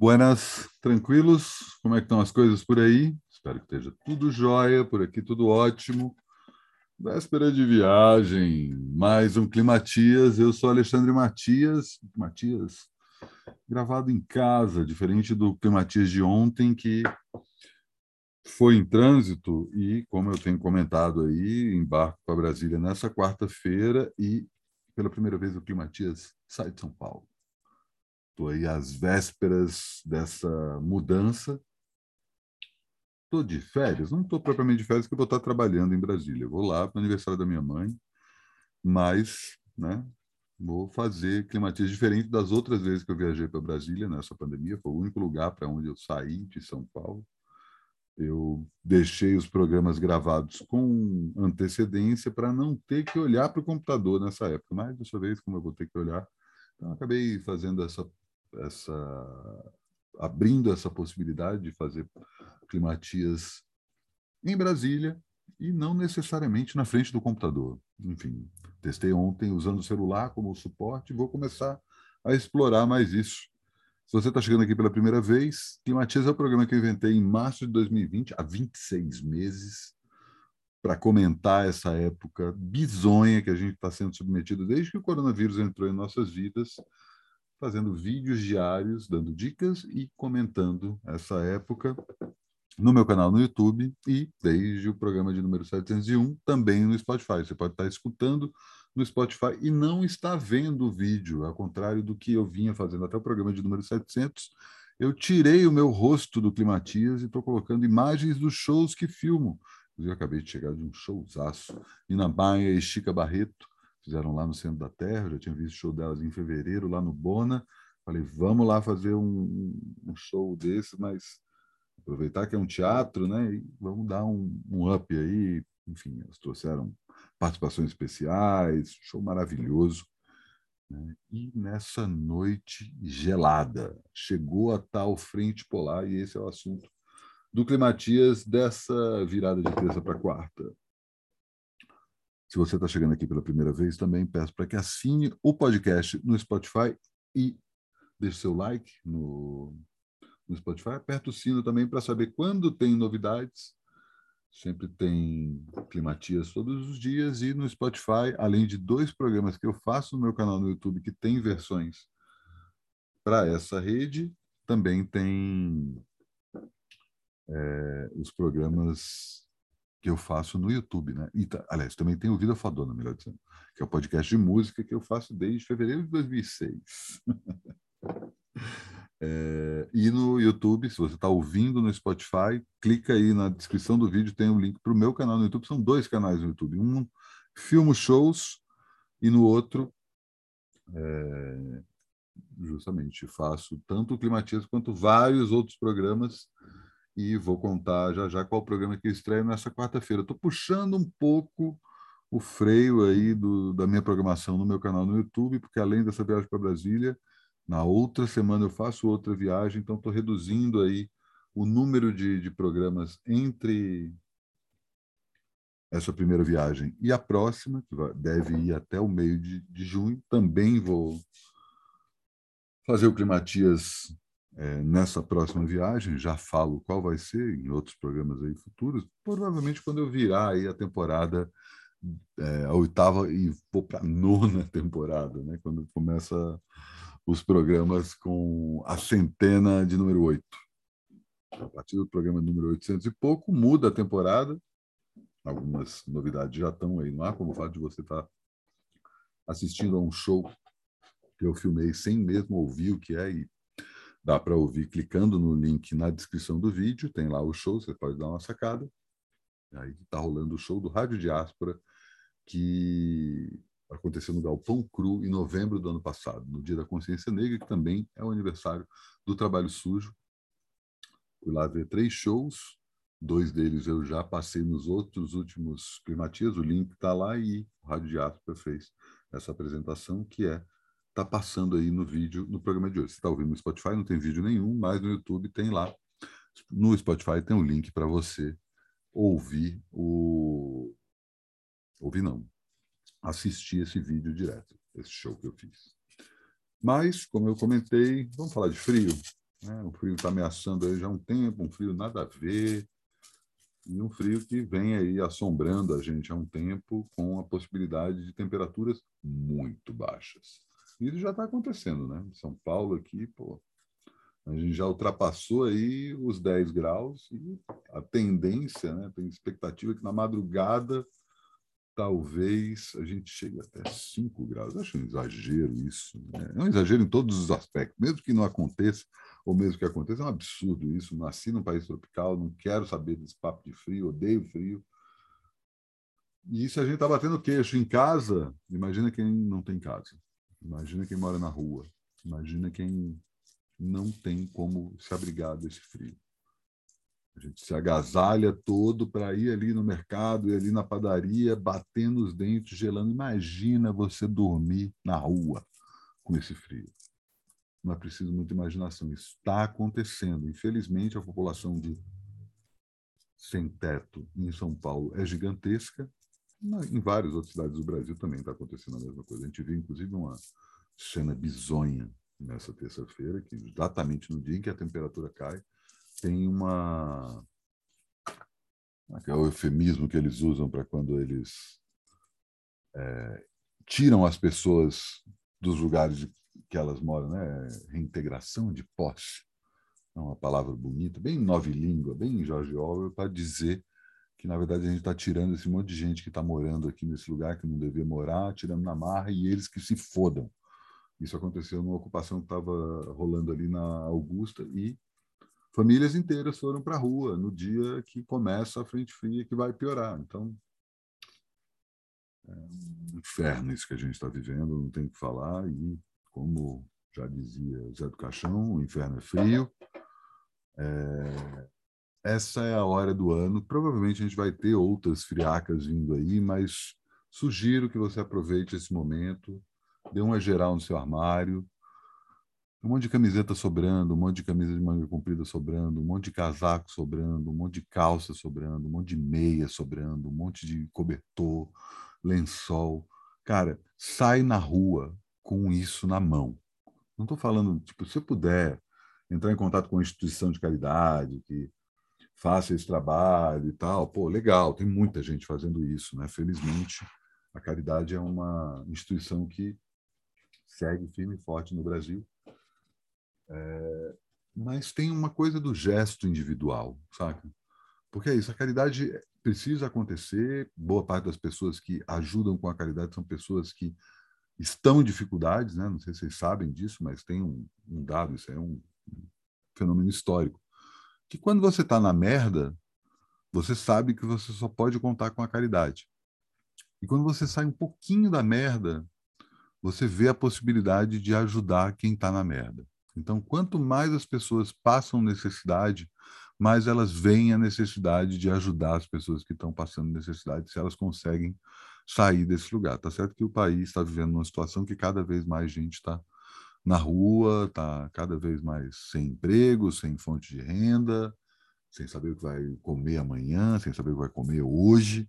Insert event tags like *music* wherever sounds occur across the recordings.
Buenas, tranquilos? Como é que estão as coisas por aí? Espero que esteja tudo jóia, por aqui tudo ótimo. Véspera de viagem, mais um Climatias. Eu sou Alexandre Matias, Matias, gravado em casa, diferente do Climatias de ontem, que foi em trânsito e, como eu tenho comentado aí, embarco para Brasília nessa quarta-feira e, pela primeira vez, o Climatias sai de São Paulo. Estou aí às vésperas dessa mudança. Estou de férias? Não estou propriamente de férias, porque vou estar trabalhando em Brasília. Eu vou lá para o aniversário da minha mãe, mas né, vou fazer climatias diferente das outras vezes que eu viajei para Brasília nessa pandemia. Foi o único lugar para onde eu saí de São Paulo. Eu deixei os programas gravados com antecedência para não ter que olhar para o computador nessa época. Mas dessa vez, como eu vou ter que olhar, então acabei fazendo essa essa abrindo essa possibilidade de fazer climatias em Brasília e não necessariamente na frente do computador. Enfim, testei ontem usando o celular como suporte e vou começar a explorar mais isso. Se você está chegando aqui pela primeira vez, Climatias é o programa que eu inventei em março de 2020, há 26 meses, para comentar essa época bizonha que a gente está sendo submetido desde que o coronavírus entrou em nossas vidas fazendo vídeos diários, dando dicas e comentando essa época no meu canal no YouTube e desde o programa de número 701 também no Spotify. Você pode estar escutando no Spotify e não está vendo o vídeo, ao contrário do que eu vinha fazendo até o programa de número 700. Eu tirei o meu rosto do Climatias e estou colocando imagens dos shows que filmo. Eu acabei de chegar de um showzaço. Nina Baia e Chica Barreto fizeram lá no centro da Terra, já tinha visto show delas em fevereiro, lá no Bona. Falei, vamos lá fazer um, um show desse, mas aproveitar que é um teatro, né? E vamos dar um, um up aí. Enfim, elas trouxeram participações especiais, show maravilhoso. Né? E nessa noite gelada, chegou a tal frente polar, e esse é o assunto do Climatias dessa virada de terça para quarta. Se você está chegando aqui pela primeira vez, também peço para que assine o podcast no Spotify e deixe seu like no, no Spotify. Aperta o sino também para saber quando tem novidades. Sempre tem climatias todos os dias e no Spotify, além de dois programas que eu faço no meu canal no YouTube que tem versões para essa rede, também tem é, os programas que eu faço no YouTube, né? E, aliás, também tem o Vida Fadona, melhor dizendo, que é o podcast de música que eu faço desde fevereiro de 2006. *laughs* é, e no YouTube, se você está ouvindo no Spotify, clica aí na descrição do vídeo, tem um link para o meu canal no YouTube. São dois canais no YouTube. Um, Filmo Shows, e no outro, é, justamente, faço tanto o Climatismo quanto vários outros programas e vou contar já já qual o programa que eu estreio nessa quarta-feira. Estou puxando um pouco o freio aí do, da minha programação no meu canal no YouTube, porque além dessa viagem para Brasília, na outra semana eu faço outra viagem, então estou reduzindo aí o número de, de programas entre essa primeira viagem e a próxima, que deve ir até o meio de, de junho. Também vou fazer o Climatias é, nessa próxima viagem, já falo qual vai ser em outros programas aí futuros, provavelmente quando eu virar aí a temporada, é, a oitava e vou para a nona *laughs* temporada, né? quando começa os programas com a centena de número oito. A partir do programa número 800 e pouco, muda a temporada, algumas novidades já estão aí no ar, como o fato de você estar tá assistindo a um show que eu filmei sem mesmo ouvir o que é e Dá para ouvir clicando no link na descrição do vídeo, tem lá o show, você pode dar uma sacada. Aí está rolando o show do Rádio Diáspora, que aconteceu no Galpão Cru em novembro do ano passado, no Dia da Consciência Negra, que também é o aniversário do Trabalho Sujo. Fui lá ver três shows, dois deles eu já passei nos outros últimos climatias, o link está lá e o Rádio Diáspora fez essa apresentação, que é está passando aí no vídeo, no programa de hoje. Você está ouvindo no Spotify, não tem vídeo nenhum, mas no YouTube tem lá. No Spotify tem um link para você ouvir o. Ouvir não. Assistir esse vídeo direto, esse show que eu fiz. Mas, como eu comentei, vamos falar de frio. Né? O frio está ameaçando aí já há um tempo, um frio nada a ver, e um frio que vem aí assombrando a gente há um tempo com a possibilidade de temperaturas muito baixas. Isso já está acontecendo, né? São Paulo aqui, pô, a gente já ultrapassou aí os 10 graus e a tendência, né? Tem expectativa que na madrugada talvez a gente chegue até 5 graus. Acho um exagero isso. Né? É um exagero em todos os aspectos, mesmo que não aconteça, ou mesmo que aconteça, é um absurdo isso. Nasci num país tropical, não quero saber desse papo de frio, odeio frio. E isso a gente está batendo queixo. Em casa, imagina quem não tem casa. Imagina quem mora na rua. Imagina quem não tem como se abrigar desse frio. A gente se agasalha todo para ir ali no mercado, ir ali na padaria, batendo os dentes, gelando. Imagina você dormir na rua com esse frio não é preciso muita imaginação. Isso está acontecendo. Infelizmente, a população de sem teto em São Paulo é gigantesca. Em várias outras cidades do Brasil também está acontecendo a mesma coisa. A gente viu, inclusive, uma cena bizonha nessa terça-feira, que exatamente no dia em que a temperatura cai, tem uma. É, é o eufemismo que eles usam para quando eles é, tiram as pessoas dos lugares de que elas moram, né? Reintegração de posse. É uma palavra bonita, bem nove língua, bem Jorge Orwell, para dizer que, na verdade, a gente está tirando esse monte de gente que está morando aqui nesse lugar que não devia morar, tirando na marra e eles que se fodam. Isso aconteceu numa ocupação que estava rolando ali na Augusta e famílias inteiras foram para a rua no dia que começa a frente fria que vai piorar. Então, é um inferno isso que a gente está vivendo, não tem o que falar. E como já dizia Zé do Caixão, o inferno é frio. É, essa é a hora do ano. Provavelmente a gente vai ter outras friacas vindo aí, mas sugiro que você aproveite esse momento, dê uma geral no seu armário. Um monte de camiseta sobrando, um monte de camisa de manga comprida sobrando, um monte de casaco sobrando, um monte de calça sobrando, um monte de meia sobrando, um monte de cobertor, lençol. Cara, sai na rua, com isso na mão. Não estou falando, tipo, se eu puder entrar em contato com uma instituição de caridade que faça esse trabalho e tal, pô, legal, tem muita gente fazendo isso, né? Felizmente, a caridade é uma instituição que segue firme e forte no Brasil. É, mas tem uma coisa do gesto individual, sabe? Porque é isso, a caridade precisa acontecer. Boa parte das pessoas que ajudam com a caridade são pessoas que estão em dificuldades, né? não sei se vocês sabem disso, mas tem um, um dado, isso é um fenômeno histórico, que quando você está na merda, você sabe que você só pode contar com a caridade. E quando você sai um pouquinho da merda, você vê a possibilidade de ajudar quem está na merda. Então, quanto mais as pessoas passam necessidade, mais elas veem a necessidade de ajudar as pessoas que estão passando necessidade, se elas conseguem sair desse lugar. Tá certo que o país está vivendo uma situação que cada vez mais gente está na rua, está cada vez mais sem emprego, sem fonte de renda, sem saber o que vai comer amanhã, sem saber o que vai comer hoje.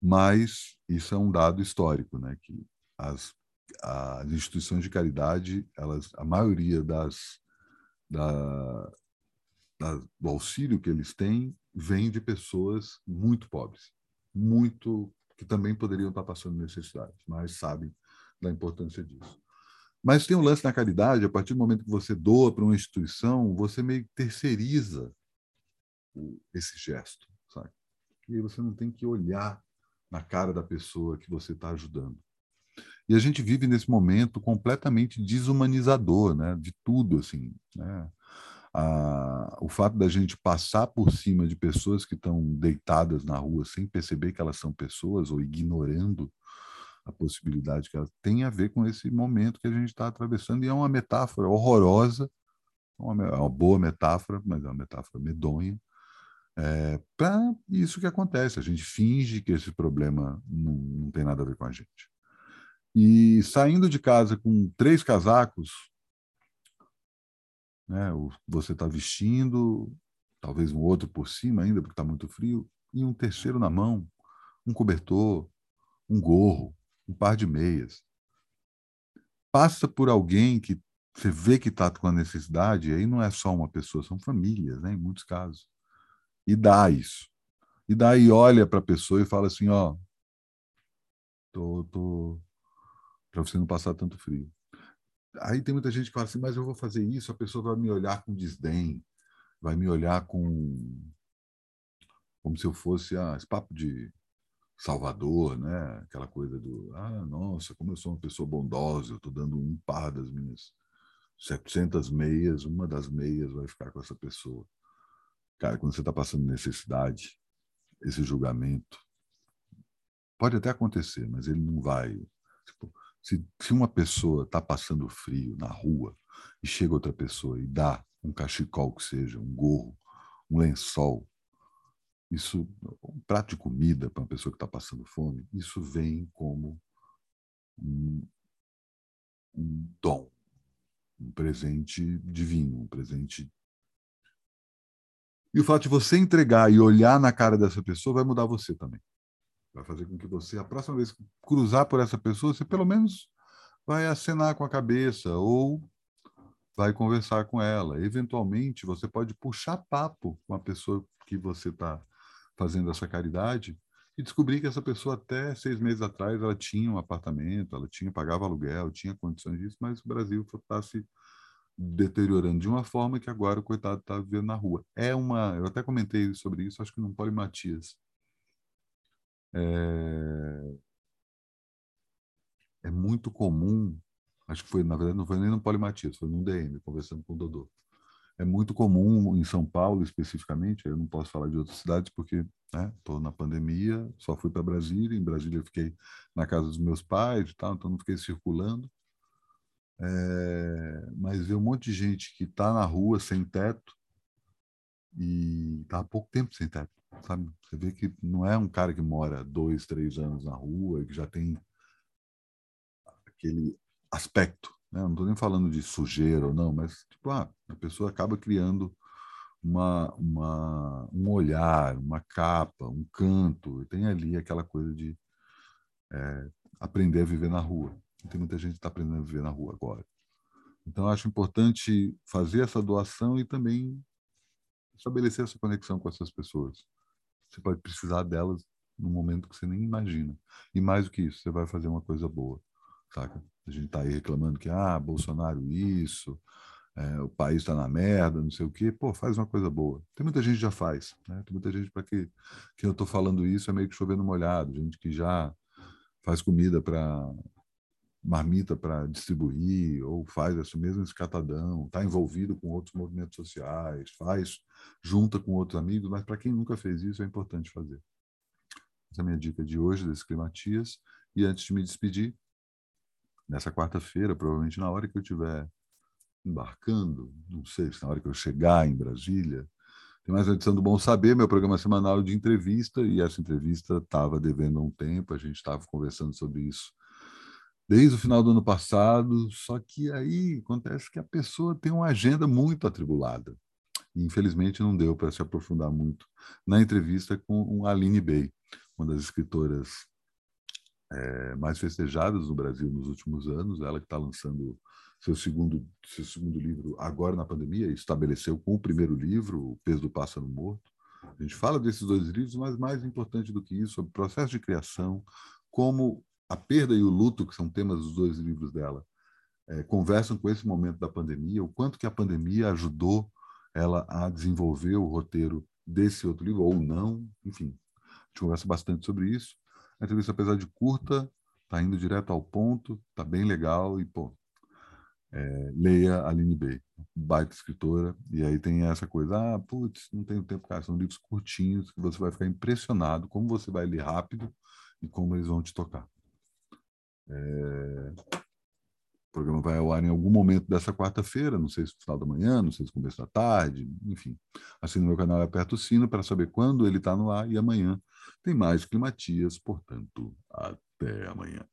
Mas isso é um dado histórico, né? Que as, as instituições de caridade, elas, a maioria das, da, da, do auxílio que eles têm vem de pessoas muito pobres muito que também poderiam estar passando necessidade, mas sabem da importância disso. Mas tem um lance na caridade, a partir do momento que você doa para uma instituição, você meio que terceiriza esse gesto, sabe? E aí você não tem que olhar na cara da pessoa que você está ajudando. E a gente vive nesse momento completamente desumanizador, né? De tudo, assim, né? a, o fato da gente passar por cima de pessoas que estão deitadas na rua sem perceber que elas são pessoas ou ignorando a possibilidade que elas tem a ver com esse momento que a gente está atravessando e é uma metáfora horrorosa, uma, uma boa metáfora, mas é uma metáfora medonha é, para isso que acontece. A gente finge que esse problema não, não tem nada a ver com a gente. E saindo de casa com três casacos, né? Você está vestindo, talvez um outro por cima ainda, porque está muito frio, e um terceiro na mão, um cobertor, um gorro, um par de meias. Passa por alguém que você vê que está com a necessidade, aí não é só uma pessoa, são famílias, né, em muitos casos. E dá isso. E daí olha para a pessoa e fala assim, ó, tô, tô para você não passar tanto frio. Aí tem muita gente que fala assim, mas eu vou fazer isso, a pessoa vai me olhar com desdém, vai me olhar com como se eu fosse ah, esse papo de Salvador, né? Aquela coisa do ah, nossa, como eu sou uma pessoa bondosa, eu estou dando um par das minhas 700 meias, uma das meias vai ficar com essa pessoa. Cara, quando você está passando necessidade, esse julgamento pode até acontecer, mas ele não vai. Tipo, se, se uma pessoa está passando frio na rua e chega outra pessoa e dá um cachecol que seja, um gorro, um lençol, isso, um prato de comida para uma pessoa que está passando fome, isso vem como um, um dom, um presente divino, um presente. E o fato de você entregar e olhar na cara dessa pessoa vai mudar você também. Vai fazer com que você, a próxima vez que cruzar por essa pessoa, você pelo menos vai acenar com a cabeça ou vai conversar com ela. Eventualmente, você pode puxar papo com a pessoa que você está fazendo essa caridade e descobrir que essa pessoa até seis meses atrás ela tinha um apartamento, ela tinha pagava aluguel, tinha condições disso, mas o Brasil está se deteriorando de uma forma que agora o coitado está vivendo na rua. É uma, eu até comentei sobre isso, acho que no Poli Matias. É, é muito comum, acho que foi, na verdade, não foi nem no Poli Matias, foi no DM, conversando com o Dodô é muito comum em São Paulo especificamente, eu não posso falar de outras cidades porque estou né, na pandemia, só fui para Brasília, em Brasília eu fiquei na casa dos meus pais tal, então não fiquei circulando. É, mas ver um monte de gente que está na rua sem teto e está há pouco tempo sem teto, sabe? Você vê que não é um cara que mora dois, três anos na rua que já tem aquele aspecto né? Não estou nem falando de sujeira ou não, mas tipo, ah, a pessoa acaba criando uma, uma, um olhar, uma capa, um canto. Tem ali aquela coisa de é, aprender a viver na rua. Tem muita gente que está aprendendo a viver na rua agora. Então, acho importante fazer essa doação e também estabelecer essa conexão com essas pessoas. Você pode precisar delas no momento que você nem imagina. E mais do que isso, você vai fazer uma coisa boa, saca? A gente está aí reclamando que, ah, Bolsonaro isso, é, o país está na merda, não sei o quê. Pô, faz uma coisa boa. Tem muita gente que já faz. Né? Tem muita gente para que, que eu estou falando isso é meio que chovendo molhado. Gente que já faz comida para marmita para distribuir, ou faz esse mesmo escatadão, está envolvido com outros movimentos sociais, faz junta com outros amigos, mas para quem nunca fez isso é importante fazer. Essa é a minha dica de hoje, desse Climatias. E antes de me despedir, nessa quarta-feira, provavelmente na hora que eu estiver embarcando, não sei se na hora que eu chegar em Brasília, tem mais uma edição do Bom Saber, meu programa semanal de entrevista, e essa entrevista estava devendo um tempo, a gente estava conversando sobre isso desde o final do ano passado, só que aí acontece que a pessoa tem uma agenda muito atribulada. E, infelizmente não deu para se aprofundar muito na entrevista com a Aline Bey, uma das escritoras é, mais festejadas no Brasil nos últimos anos. Ela que está lançando seu segundo, seu segundo livro agora na pandemia, estabeleceu com o primeiro livro, O Peso do Pássaro Morto. A gente fala desses dois livros, mas mais importante do que isso, sobre o processo de criação, como a perda e o luto, que são temas dos dois livros dela, é, conversam com esse momento da pandemia, o quanto que a pandemia ajudou ela a desenvolver o roteiro desse outro livro, ou não, enfim. A gente conversa bastante sobre isso. A entrevista, apesar de curta, está indo direto ao ponto, está bem legal e, pô, é, leia Aline B, baita escritora, e aí tem essa coisa, ah, putz, não tenho tempo, cara, são livros curtinhos que você vai ficar impressionado como você vai ler rápido e como eles vão te tocar. É... O programa vai ao ar em algum momento dessa quarta-feira, não sei se no final da manhã, não sei se no começo da tarde, enfim. Assine meu canal e aperta o sino para saber quando ele está no ar e amanhã tem mais Climatias, portanto, até amanhã.